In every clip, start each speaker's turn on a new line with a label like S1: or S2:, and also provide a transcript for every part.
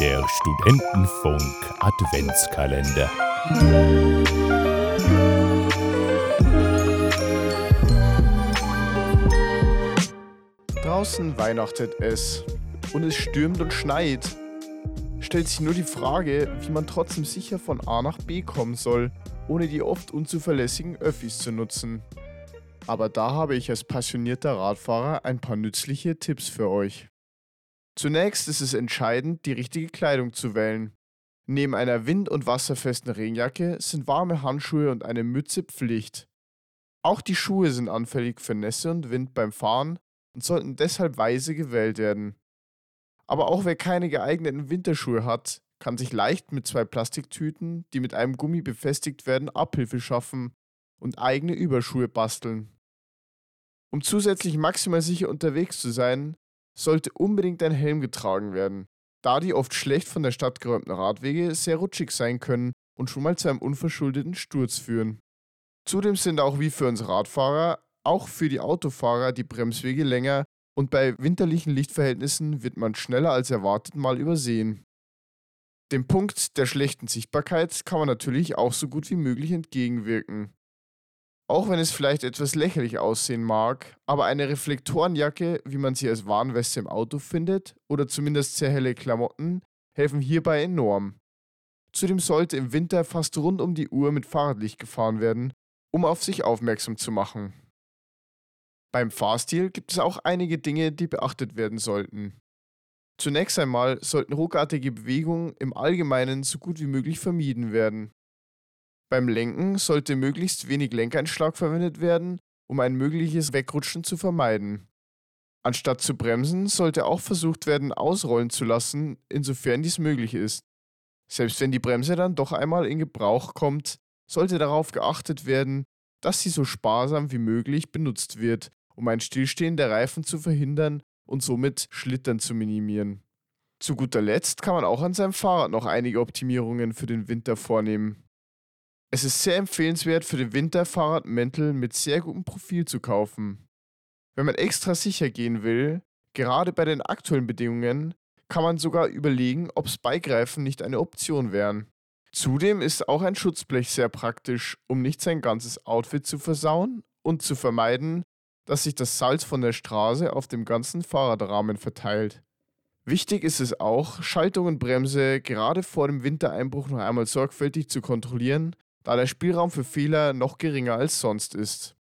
S1: Der Studentenfunk Adventskalender.
S2: Draußen weihnachtet es und es stürmt und schneit. Stellt sich nur die Frage, wie man trotzdem sicher von A nach B kommen soll, ohne die oft unzuverlässigen Öffis zu nutzen. Aber da habe ich als passionierter Radfahrer ein paar nützliche Tipps für euch. Zunächst ist es entscheidend, die richtige Kleidung zu wählen. Neben einer wind- und wasserfesten Regenjacke sind warme Handschuhe und eine Mütze Pflicht. Auch die Schuhe sind anfällig für Nässe und Wind beim Fahren und sollten deshalb weise gewählt werden. Aber auch wer keine geeigneten Winterschuhe hat, kann sich leicht mit zwei Plastiktüten, die mit einem Gummi befestigt werden, Abhilfe schaffen und eigene Überschuhe basteln. Um zusätzlich maximal sicher unterwegs zu sein, sollte unbedingt ein Helm getragen werden, da die oft schlecht von der Stadt geräumten Radwege sehr rutschig sein können und schon mal zu einem unverschuldeten Sturz führen. Zudem sind auch wie für uns Radfahrer auch für die Autofahrer die Bremswege länger und bei winterlichen Lichtverhältnissen wird man schneller als erwartet mal übersehen. Dem Punkt der schlechten Sichtbarkeit kann man natürlich auch so gut wie möglich entgegenwirken. Auch wenn es vielleicht etwas lächerlich aussehen mag, aber eine Reflektorenjacke, wie man sie als Warnweste im Auto findet, oder zumindest sehr helle Klamotten, helfen hierbei enorm. Zudem sollte im Winter fast rund um die Uhr mit Fahrradlicht gefahren werden, um auf sich aufmerksam zu machen. Beim Fahrstil gibt es auch einige Dinge, die beachtet werden sollten. Zunächst einmal sollten ruckartige Bewegungen im Allgemeinen so gut wie möglich vermieden werden. Beim Lenken sollte möglichst wenig Lenkeinschlag verwendet werden, um ein mögliches Wegrutschen zu vermeiden. Anstatt zu bremsen, sollte auch versucht werden, ausrollen zu lassen, insofern dies möglich ist. Selbst wenn die Bremse dann doch einmal in Gebrauch kommt, sollte darauf geachtet werden, dass sie so sparsam wie möglich benutzt wird, um ein Stillstehen der Reifen zu verhindern und somit Schlittern zu minimieren. Zu guter Letzt kann man auch an seinem Fahrrad noch einige Optimierungen für den Winter vornehmen. Es ist sehr empfehlenswert für den Winter Fahrradmäntel mit sehr gutem Profil zu kaufen. Wenn man extra sicher gehen will, gerade bei den aktuellen Bedingungen, kann man sogar überlegen, ob Spikereifen nicht eine Option wären. Zudem ist auch ein Schutzblech sehr praktisch, um nicht sein ganzes Outfit zu versauen und zu vermeiden, dass sich das Salz von der Straße auf dem ganzen Fahrradrahmen verteilt. Wichtig ist es auch, Schaltung und Bremse gerade vor dem Wintereinbruch noch einmal sorgfältig zu kontrollieren da der Spielraum für Fehler noch geringer als sonst ist.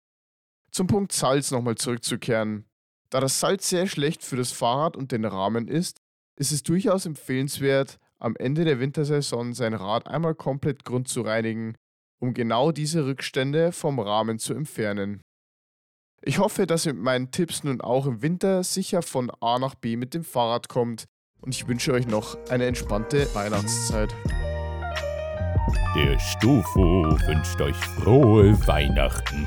S2: Zum Punkt Salz nochmal zurückzukehren. Da das Salz sehr schlecht für das Fahrrad und den Rahmen ist, ist es durchaus empfehlenswert, am Ende der Wintersaison sein Rad einmal komplett grund zu reinigen, um genau diese Rückstände vom Rahmen zu entfernen. Ich hoffe, dass ihr mit meinen Tipps nun auch im Winter sicher von A nach B mit dem Fahrrad kommt und ich wünsche euch noch eine entspannte Weihnachtszeit.
S1: Der Stufo wünscht euch frohe Weihnachten.